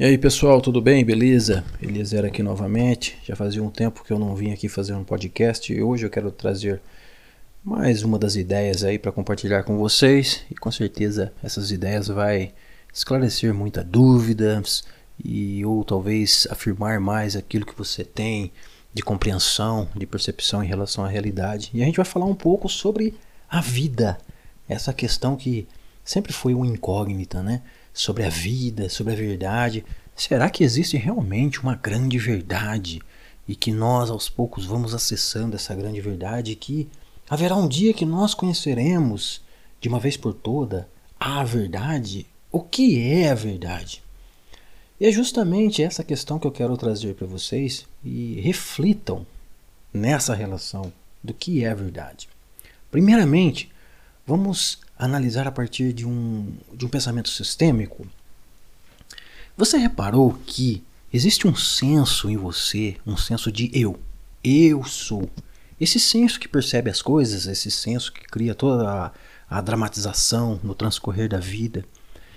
E aí pessoal, tudo bem? Beleza? Eliezer aqui novamente. Já fazia um tempo que eu não vim aqui fazer um podcast e hoje eu quero trazer mais uma das ideias aí para compartilhar com vocês e com certeza essas ideias vai esclarecer muitas dúvidas e ou talvez afirmar mais aquilo que você tem de compreensão, de percepção em relação à realidade. E a gente vai falar um pouco sobre a vida, essa questão que sempre foi uma incógnita, né? Sobre a vida, sobre a verdade. Será que existe realmente uma grande verdade e que nós aos poucos vamos acessando essa grande verdade que haverá um dia que nós conheceremos de uma vez por toda a verdade? O que é a verdade? E é justamente essa questão que eu quero trazer para vocês e reflitam nessa relação do que é a verdade. Primeiramente, vamos analisar a partir de um, de um pensamento sistêmico. Você reparou que existe um senso em você, um senso de eu. Eu sou. Esse senso que percebe as coisas, esse senso que cria toda a, a dramatização no transcorrer da vida.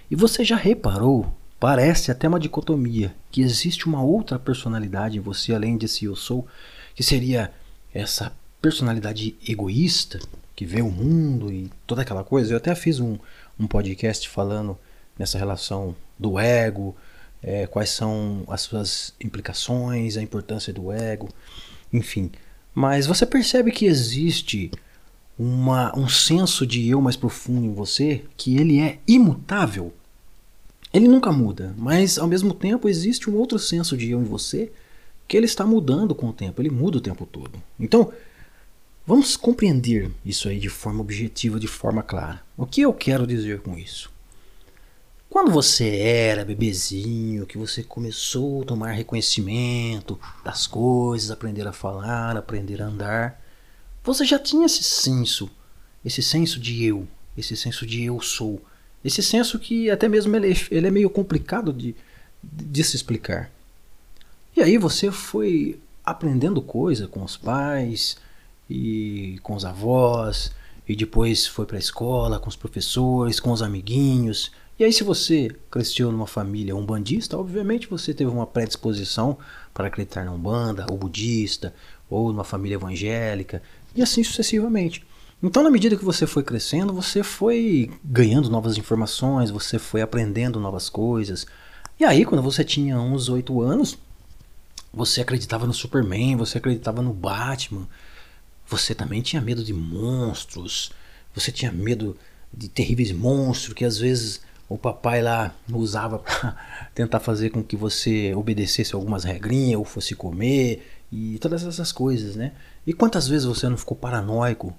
E você já reparou, parece até uma dicotomia, que existe uma outra personalidade em você além desse eu sou, que seria essa personalidade egoísta, que vê o mundo e toda aquela coisa. Eu até fiz um, um podcast falando nessa relação do ego, é, quais são as suas implicações, a importância do ego, enfim. Mas você percebe que existe uma, um senso de eu mais profundo em você que ele é imutável. Ele nunca muda, mas ao mesmo tempo existe um outro senso de eu em você que ele está mudando com o tempo, ele muda o tempo todo. Então, Vamos compreender isso aí de forma objetiva, de forma clara. O que eu quero dizer com isso? Quando você era bebezinho, que você começou a tomar reconhecimento das coisas, aprender a falar, aprender a andar, você já tinha esse senso, esse senso de eu, esse senso de eu sou, esse senso que até mesmo ele, ele é meio complicado de, de se explicar. E aí você foi aprendendo coisa com os pais, e com os avós, e depois foi para a escola com os professores, com os amiguinhos. E aí, se você cresceu numa família umbandista, obviamente você teve uma predisposição para acreditar na Umbanda, ou budista, ou numa família evangélica, e assim sucessivamente. Então, na medida que você foi crescendo, você foi ganhando novas informações, você foi aprendendo novas coisas. E aí, quando você tinha uns oito anos, você acreditava no Superman, você acreditava no Batman, você também tinha medo de monstros, você tinha medo de terríveis monstros que às vezes o papai lá usava para tentar fazer com que você obedecesse algumas regrinhas ou fosse comer e todas essas coisas, né? E quantas vezes você não ficou paranoico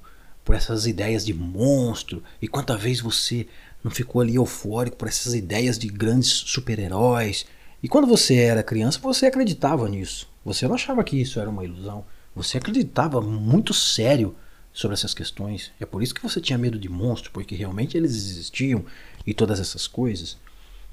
por essas ideias de monstro? E quantas vezes você não ficou ali eufórico por essas ideias de grandes super-heróis? E quando você era criança, você acreditava nisso. Você não achava que isso era uma ilusão. Você acreditava muito sério sobre essas questões. É por isso que você tinha medo de monstros, porque realmente eles existiam e todas essas coisas.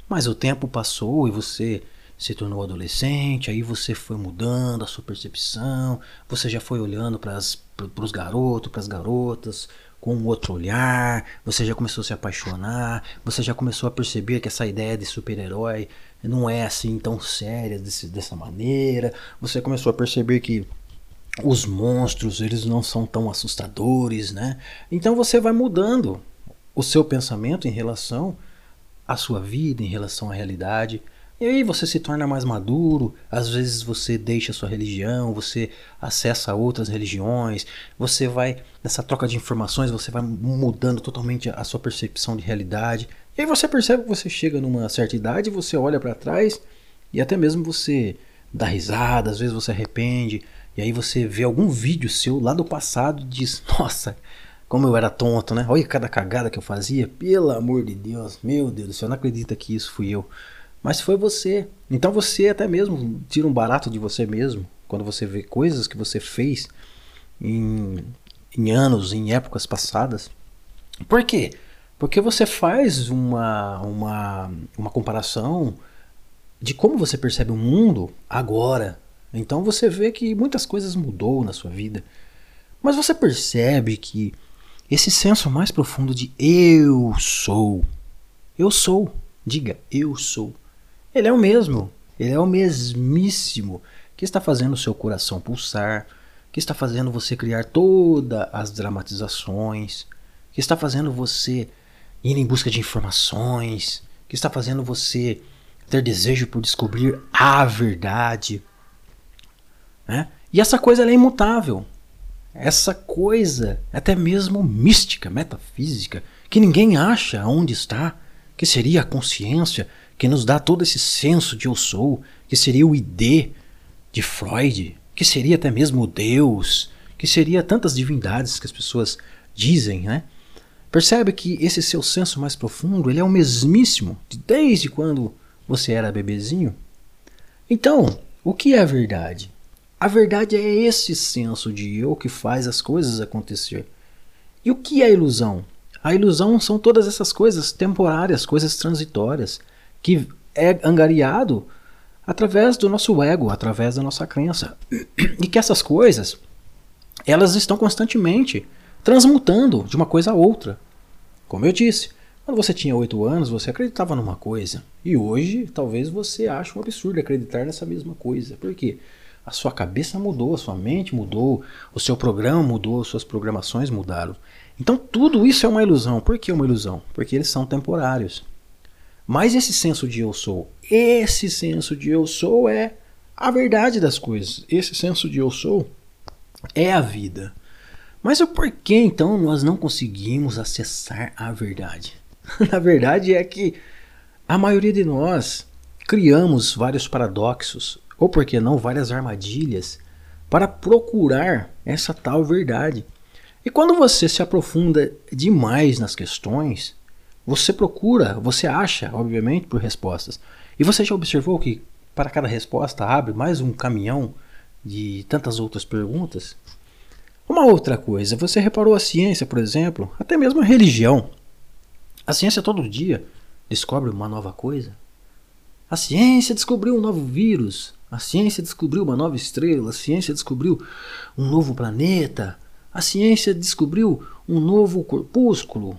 Mas o tempo passou e você se tornou adolescente, aí você foi mudando a sua percepção, você já foi olhando para os garotos, para as garotas com outro olhar, você já começou a se apaixonar, você já começou a perceber que essa ideia de super-herói não é assim tão séria desse, dessa maneira, você começou a perceber que os monstros eles não são tão assustadores, né? Então você vai mudando o seu pensamento em relação à sua vida, em relação à realidade. E aí você se torna mais maduro, às vezes você deixa a sua religião, você acessa outras religiões, você vai nessa troca de informações, você vai mudando totalmente a sua percepção de realidade. E aí você percebe que você chega numa certa idade, você olha para trás e até mesmo você dá risada, às vezes você arrepende, e aí você vê algum vídeo seu lá do passado e diz: Nossa, como eu era tonto, né? Olha cada cagada que eu fazia. Pelo amor de Deus, meu Deus do céu, não acredita que isso fui eu. Mas foi você. Então você até mesmo tira um barato de você mesmo quando você vê coisas que você fez em, em anos, em épocas passadas. Por quê? Porque você faz uma, uma, uma comparação de como você percebe o mundo agora, então você vê que muitas coisas mudou na sua vida. Mas você percebe que esse senso mais profundo de eu sou, eu sou, diga eu sou. Ele é o mesmo. Ele é o mesmíssimo que está fazendo o seu coração pulsar, que está fazendo você criar todas as dramatizações, que está fazendo você ir em busca de informações, que está fazendo você ter desejo por descobrir a verdade. Né? E essa coisa é imutável. Essa coisa, até mesmo mística, metafísica, que ninguém acha onde está, que seria a consciência, que nos dá todo esse senso de eu sou, que seria o ID de Freud, que seria até mesmo Deus, que seria tantas divindades que as pessoas dizem, né? Percebe que esse seu senso mais profundo, ele é o mesmíssimo desde quando você era bebezinho? Então, o que é verdade? A verdade é esse senso de eu que faz as coisas acontecer. E o que é ilusão? A ilusão são todas essas coisas temporárias, coisas transitórias, que é angariado através do nosso ego, através da nossa crença. E que essas coisas, elas estão constantemente transmutando de uma coisa a outra. Como eu disse, quando você tinha 8 anos, você acreditava numa coisa. E hoje, talvez você ache um absurdo acreditar nessa mesma coisa. Por quê? A sua cabeça mudou, a sua mente mudou, o seu programa mudou, suas programações mudaram. Então tudo isso é uma ilusão. Por que uma ilusão? Porque eles são temporários. Mas esse senso de eu sou, esse senso de eu sou é a verdade das coisas. Esse senso de eu sou é a vida. Mas o porquê então nós não conseguimos acessar a verdade? Na verdade é que a maioria de nós criamos vários paradoxos, ou por que não várias armadilhas, para procurar essa tal verdade. E quando você se aprofunda demais nas questões, você procura, você acha, obviamente, por respostas. E você já observou que para cada resposta abre mais um caminhão de tantas outras perguntas? Uma outra coisa, você reparou a ciência, por exemplo, até mesmo a religião. A ciência todo dia descobre uma nova coisa. A ciência descobriu um novo vírus. A ciência descobriu uma nova estrela. A ciência descobriu um novo planeta. A ciência descobriu um novo corpúsculo.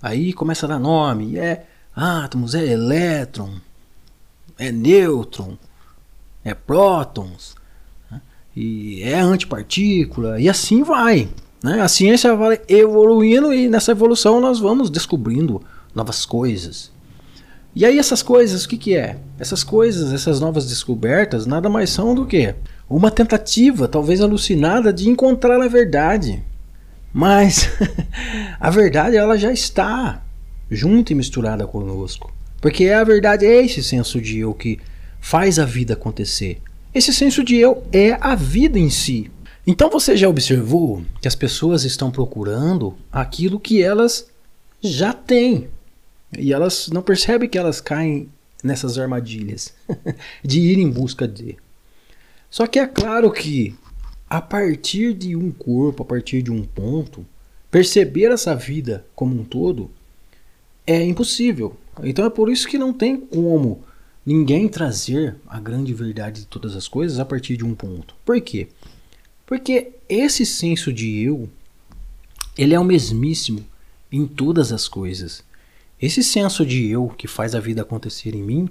Aí começa a dar nome, é átomos, é elétron, é nêutron, é prótons, né? e é antipartícula, e assim vai. Né? A ciência vai evoluindo e nessa evolução nós vamos descobrindo novas coisas. E aí essas coisas, o que, que é? Essas coisas, essas novas descobertas, nada mais são do que uma tentativa, talvez alucinada, de encontrar a verdade. Mas a verdade ela já está junto e misturada conosco. Porque a verdade é esse senso de eu que faz a vida acontecer. Esse senso de eu é a vida em si. Então você já observou que as pessoas estão procurando aquilo que elas já têm. E elas não percebem que elas caem nessas armadilhas de ir em busca de. Só que é claro que a partir de um corpo, a partir de um ponto, perceber essa vida como um todo é impossível. Então é por isso que não tem como ninguém trazer a grande verdade de todas as coisas a partir de um ponto. Por quê? Porque esse senso de eu, ele é o mesmíssimo em todas as coisas. Esse senso de eu que faz a vida acontecer em mim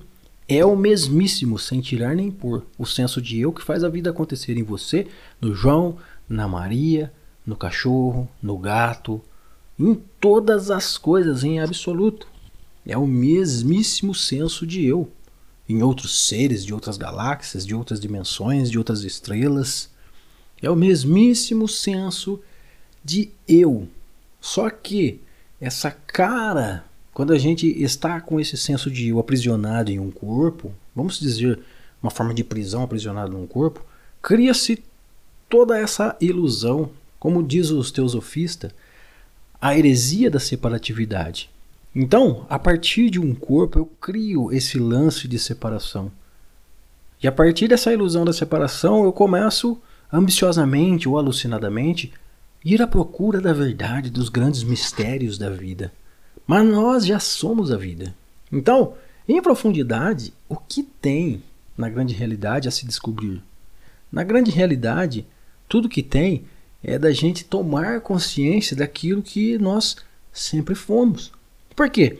é o mesmíssimo, sem tirar nem pôr, o senso de eu que faz a vida acontecer em você, no João, na Maria, no cachorro, no gato, em todas as coisas em absoluto. É o mesmíssimo senso de eu. Em outros seres de outras galáxias, de outras dimensões, de outras estrelas. É o mesmíssimo senso de eu. Só que essa cara quando a gente está com esse senso de eu aprisionado em um corpo, vamos dizer, uma forma de prisão aprisionado num corpo, cria-se toda essa ilusão, como diz os teosofistas, a heresia da separatividade. Então, a partir de um corpo, eu crio esse lance de separação. E a partir dessa ilusão da separação, eu começo, ambiciosamente ou alucinadamente, ir à procura da verdade, dos grandes mistérios da vida. Mas nós já somos a vida. Então, em profundidade, o que tem na grande realidade a se descobrir? Na grande realidade, tudo que tem é da gente tomar consciência daquilo que nós sempre fomos. Por quê?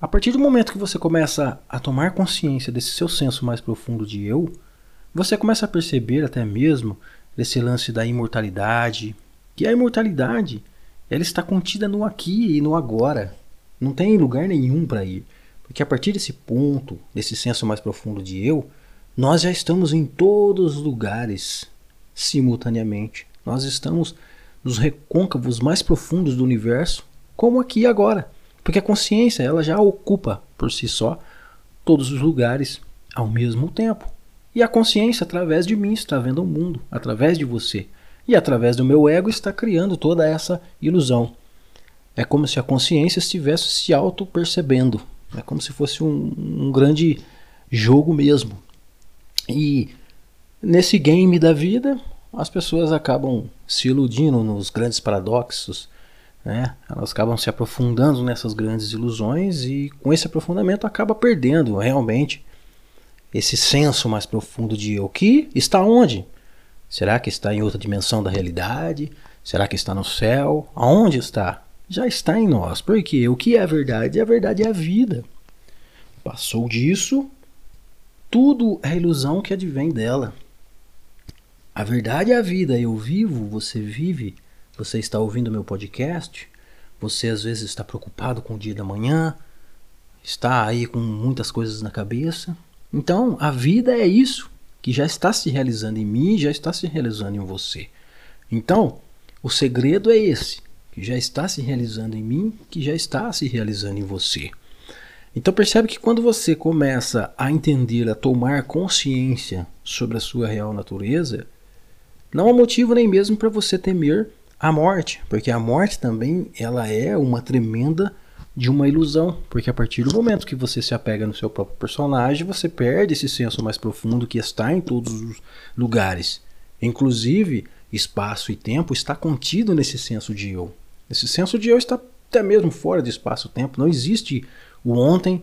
A partir do momento que você começa a tomar consciência desse seu senso mais profundo de eu, você começa a perceber até mesmo esse lance da imortalidade, que a imortalidade ela está contida no aqui e no agora. Não tem lugar nenhum para ir. Porque a partir desse ponto, desse senso mais profundo de eu, nós já estamos em todos os lugares simultaneamente. Nós estamos nos recôncavos mais profundos do universo, como aqui e agora. Porque a consciência, ela já ocupa por si só todos os lugares ao mesmo tempo. E a consciência, através de mim, está vendo o mundo, através de você. E através do meu ego está criando toda essa ilusão. É como se a consciência estivesse se auto-percebendo. É como se fosse um, um grande jogo mesmo. E nesse game da vida, as pessoas acabam se iludindo nos grandes paradoxos, né? Elas acabam se aprofundando nessas grandes ilusões e com esse aprofundamento acaba perdendo realmente esse senso mais profundo de eu que está onde? Será que está em outra dimensão da realidade? Será que está no céu? Aonde está? Já está em nós. Porque o que é a verdade? A verdade é a vida. Passou disso, tudo é ilusão que advém dela. A verdade é a vida. Eu vivo, você vive. Você está ouvindo meu podcast. Você às vezes está preocupado com o dia da manhã. Está aí com muitas coisas na cabeça. Então, a vida é isso que já está se realizando em mim, já está se realizando em você. Então, o segredo é esse, que já está se realizando em mim, que já está se realizando em você. Então percebe que quando você começa a entender, a tomar consciência sobre a sua real natureza, não há motivo nem mesmo para você temer a morte, porque a morte também ela é uma tremenda de uma ilusão, porque a partir do momento que você se apega no seu próprio personagem, você perde esse senso mais profundo que está em todos os lugares. Inclusive, espaço e tempo está contido nesse senso de eu. Esse senso de eu está até mesmo fora de espaço-tempo, não existe o ontem,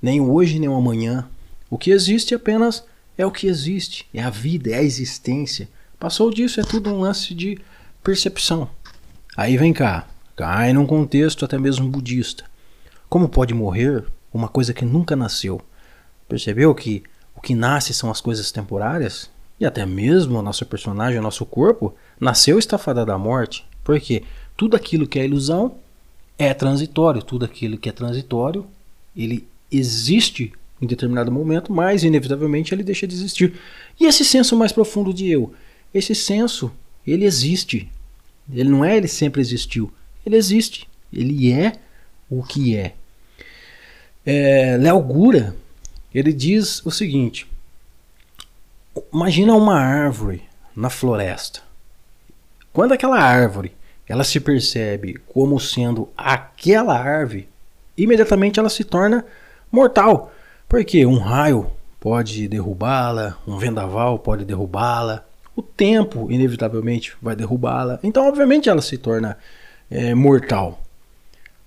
nem o hoje, nem o amanhã. O que existe apenas é o que existe, é a vida, é a existência. Passou disso, é tudo um lance de percepção. Aí vem cá, cai num contexto até mesmo budista. Como pode morrer uma coisa que nunca nasceu? Percebeu que o que nasce são as coisas temporárias? E até mesmo o nosso personagem, o nosso corpo, nasceu estafada da morte. Porque tudo aquilo que é ilusão é transitório. Tudo aquilo que é transitório, ele existe em determinado momento, mas inevitavelmente ele deixa de existir. E esse senso mais profundo de eu? Esse senso, ele existe. Ele não é ele sempre existiu. Ele existe. Ele é o que é. é Léo Gura, ele diz o seguinte: Imagina uma árvore na floresta. Quando aquela árvore ela se percebe como sendo aquela árvore, imediatamente ela se torna mortal. Porque um raio pode derrubá-la, um vendaval pode derrubá-la, o tempo inevitavelmente vai derrubá-la. Então, obviamente, ela se torna é, mortal.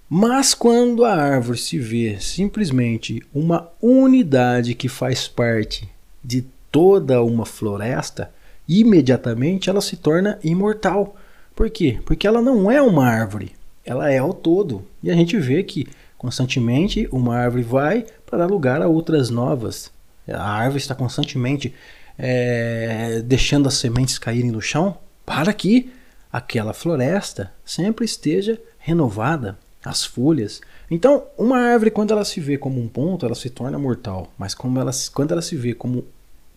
Mas quando a árvore se vê simplesmente uma unidade que faz parte de toda uma floresta, imediatamente ela se torna imortal. Por quê? Porque ela não é uma árvore, ela é o todo. E a gente vê que constantemente uma árvore vai para dar lugar a outras novas. A árvore está constantemente é, deixando as sementes caírem no chão para que aquela floresta sempre esteja renovada, as folhas. Então, uma árvore, quando ela se vê como um ponto, ela se torna mortal. Mas como ela, quando ela se vê como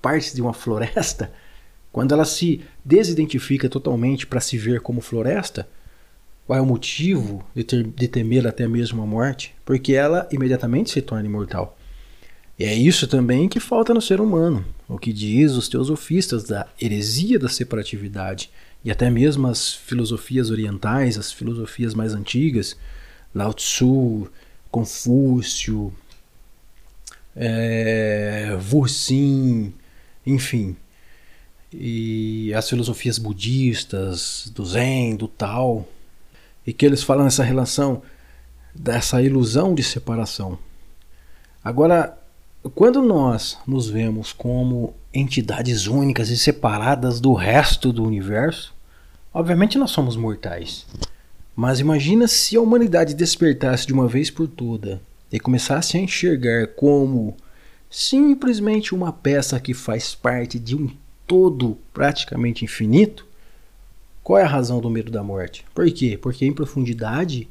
parte de uma floresta, quando ela se desidentifica totalmente para se ver como floresta, qual é o motivo de, ter, de temer até mesmo a morte? Porque ela imediatamente se torna imortal. E é isso também que falta no ser humano, o que diz os teosofistas da heresia da separatividade e até mesmo as filosofias orientais, as filosofias mais antigas, Lao Tzu, Confúcio, é, enfim, e as filosofias budistas, do Zen, do Tao, e que eles falam nessa relação dessa ilusão de separação. Agora, quando nós nos vemos como entidades únicas e separadas do resto do universo, obviamente nós somos mortais. Mas imagina se a humanidade despertasse de uma vez por toda e começasse a enxergar como simplesmente uma peça que faz parte de um todo praticamente infinito, qual é a razão do medo da morte? Por quê? Porque em profundidade,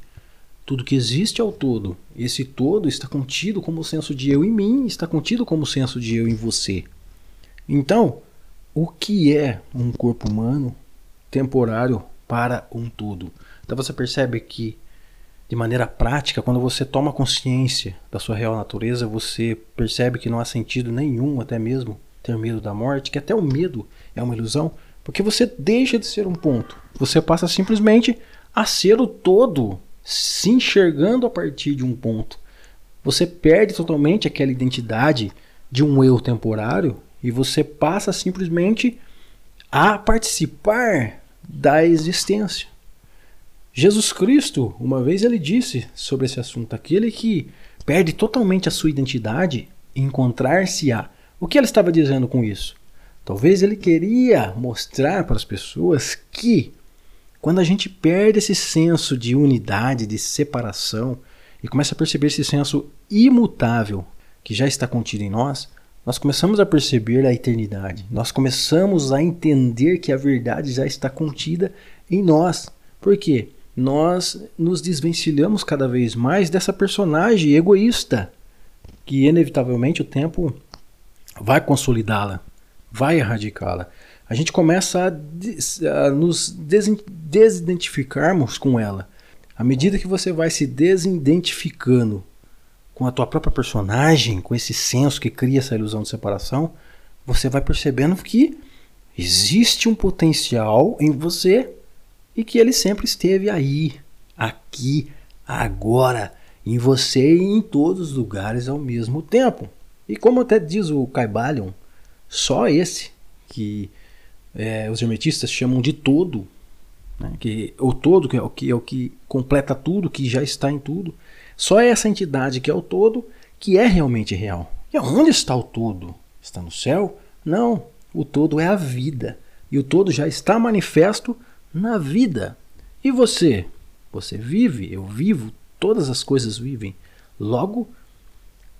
tudo que existe é o todo. Esse todo está contido como senso de eu em mim, está contido como senso de eu em você. Então, o que é um corpo humano temporário para um todo? Então você percebe que de maneira prática, quando você toma consciência da sua real natureza, você percebe que não há sentido nenhum, até mesmo ter medo da morte, que até o medo é uma ilusão, porque você deixa de ser um ponto. Você passa simplesmente a ser o todo, se enxergando a partir de um ponto. Você perde totalmente aquela identidade de um eu temporário e você passa simplesmente a participar da existência. Jesus Cristo, uma vez ele disse sobre esse assunto, aquele que perde totalmente a sua identidade encontrar-se-á. O que ele estava dizendo com isso? Talvez ele queria mostrar para as pessoas que quando a gente perde esse senso de unidade, de separação e começa a perceber esse senso imutável que já está contido em nós, nós começamos a perceber a eternidade. Nós começamos a entender que a verdade já está contida em nós. Por quê? nós nos desvencilhamos cada vez mais dessa personagem egoísta, que inevitavelmente o tempo vai consolidá-la, vai erradicá-la. A gente começa a, a nos des, desidentificarmos com ela. À medida que você vai se desidentificando com a tua própria personagem, com esse senso que cria essa ilusão de separação, você vai percebendo que existe um potencial em você e que ele sempre esteve aí, aqui, agora, em você e em todos os lugares ao mesmo tempo. E como até diz o Caibalion, só esse que é, os hermetistas chamam de todo, né, que o todo que é o que é o que completa tudo, que já está em tudo, só é essa entidade que é o todo que é realmente real. E onde está o todo? Está no céu? Não, o todo é a vida. E o todo já está manifesto na vida. E você? Você vive, eu vivo, todas as coisas vivem. Logo,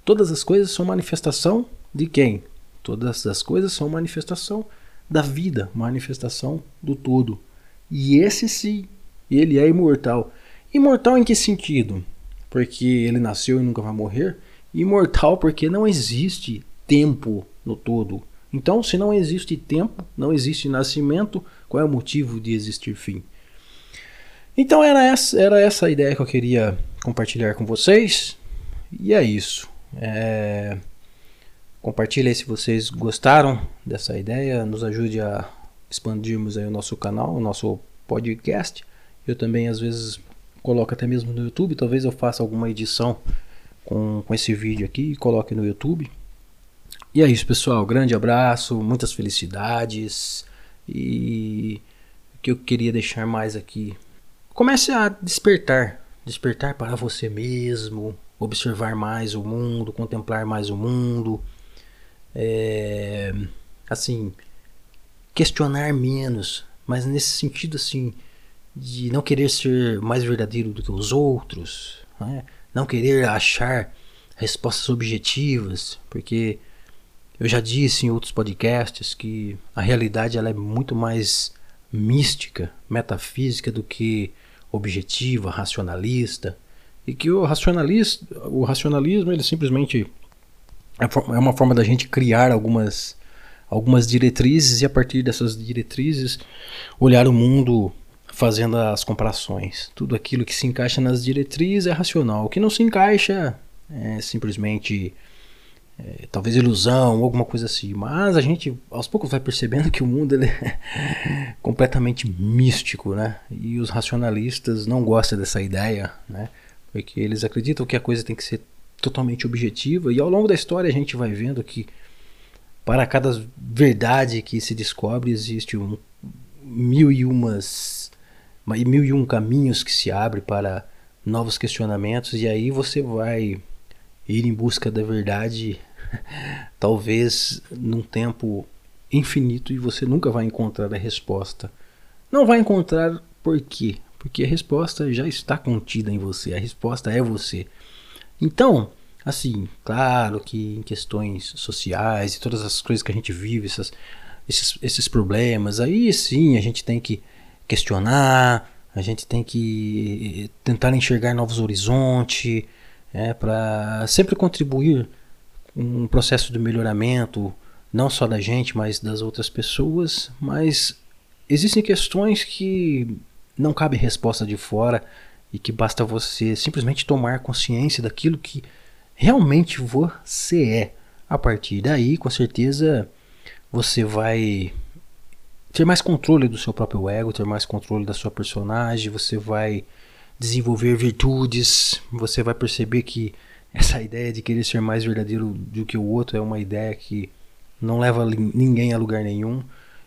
todas as coisas são manifestação de quem? Todas as coisas são manifestação da vida, manifestação do todo. E esse sim, ele é imortal. Imortal em que sentido? Porque ele nasceu e nunca vai morrer? Imortal porque não existe tempo no todo. Então, se não existe tempo, não existe nascimento, qual é o motivo de existir fim? Então era essa, era essa a ideia que eu queria compartilhar com vocês. E é isso. É... Compartilhe aí se vocês gostaram dessa ideia. Nos ajude a expandirmos aí o nosso canal, o nosso podcast. Eu também às vezes coloco até mesmo no YouTube. Talvez eu faça alguma edição com, com esse vídeo aqui e coloque no YouTube. E é isso, pessoal. Grande abraço, muitas felicidades. E o que eu queria deixar mais aqui. Comece a despertar. Despertar para você mesmo. Observar mais o mundo, contemplar mais o mundo. É, assim, questionar menos. Mas nesse sentido, assim, de não querer ser mais verdadeiro do que os outros. Né? Não querer achar respostas objetivas. Porque eu já disse em outros podcasts que a realidade ela é muito mais mística, metafísica do que objetiva, racionalista, e que o racionalista, o racionalismo ele simplesmente é, é uma forma da gente criar algumas algumas diretrizes e a partir dessas diretrizes olhar o mundo fazendo as comparações. Tudo aquilo que se encaixa nas diretrizes é racional, o que não se encaixa é simplesmente é, talvez ilusão, alguma coisa assim. Mas a gente aos poucos vai percebendo que o mundo é completamente místico, né? E os racionalistas não gostam dessa ideia, né? Porque eles acreditam que a coisa tem que ser totalmente objetiva. E ao longo da história a gente vai vendo que para cada verdade que se descobre existe um, mil e umas mil e um caminhos que se abre para novos questionamentos e aí você vai ir em busca da verdade, talvez num tempo infinito e você nunca vai encontrar a resposta. Não vai encontrar por quê? Porque a resposta já está contida em você, a resposta é você. Então, assim, claro que em questões sociais e todas as coisas que a gente vive, essas, esses, esses problemas, aí sim a gente tem que questionar, a gente tem que tentar enxergar novos horizontes, é, para sempre contribuir um processo de melhoramento, não só da gente, mas das outras pessoas. Mas existem questões que não cabe resposta de fora e que basta você simplesmente tomar consciência daquilo que realmente você é. A partir daí, com certeza, você vai ter mais controle do seu próprio ego, ter mais controle da sua personagem, você vai desenvolver virtudes, você vai perceber que essa ideia de querer ser mais verdadeiro do que o outro é uma ideia que não leva ninguém a lugar nenhum.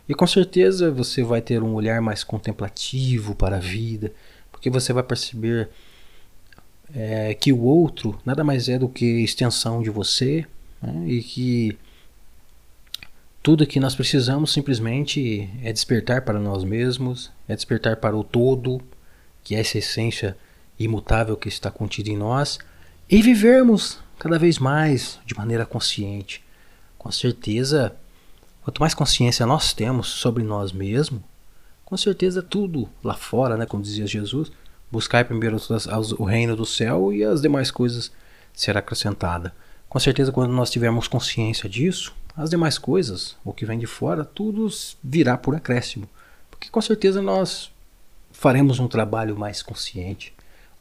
E com certeza você vai ter um olhar mais contemplativo para a vida, porque você vai perceber é, que o outro nada mais é do que extensão de você né? e que tudo que nós precisamos simplesmente é despertar para nós mesmos, é despertar para o todo, que é essa essência imutável que está contida em nós, e vivermos cada vez mais de maneira consciente. Com certeza, quanto mais consciência nós temos sobre nós mesmos, com certeza tudo lá fora, né, como dizia Jesus, buscar primeiro o reino do céu e as demais coisas será acrescentada. Com certeza, quando nós tivermos consciência disso, as demais coisas, o que vem de fora, tudo virá por acréscimo. Porque com certeza nós faremos um trabalho mais consciente.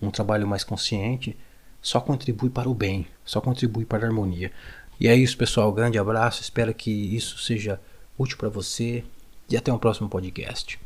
Um trabalho mais consciente só contribui para o bem, só contribui para a harmonia. E é isso, pessoal. Grande abraço. Espero que isso seja útil para você. E até um próximo podcast.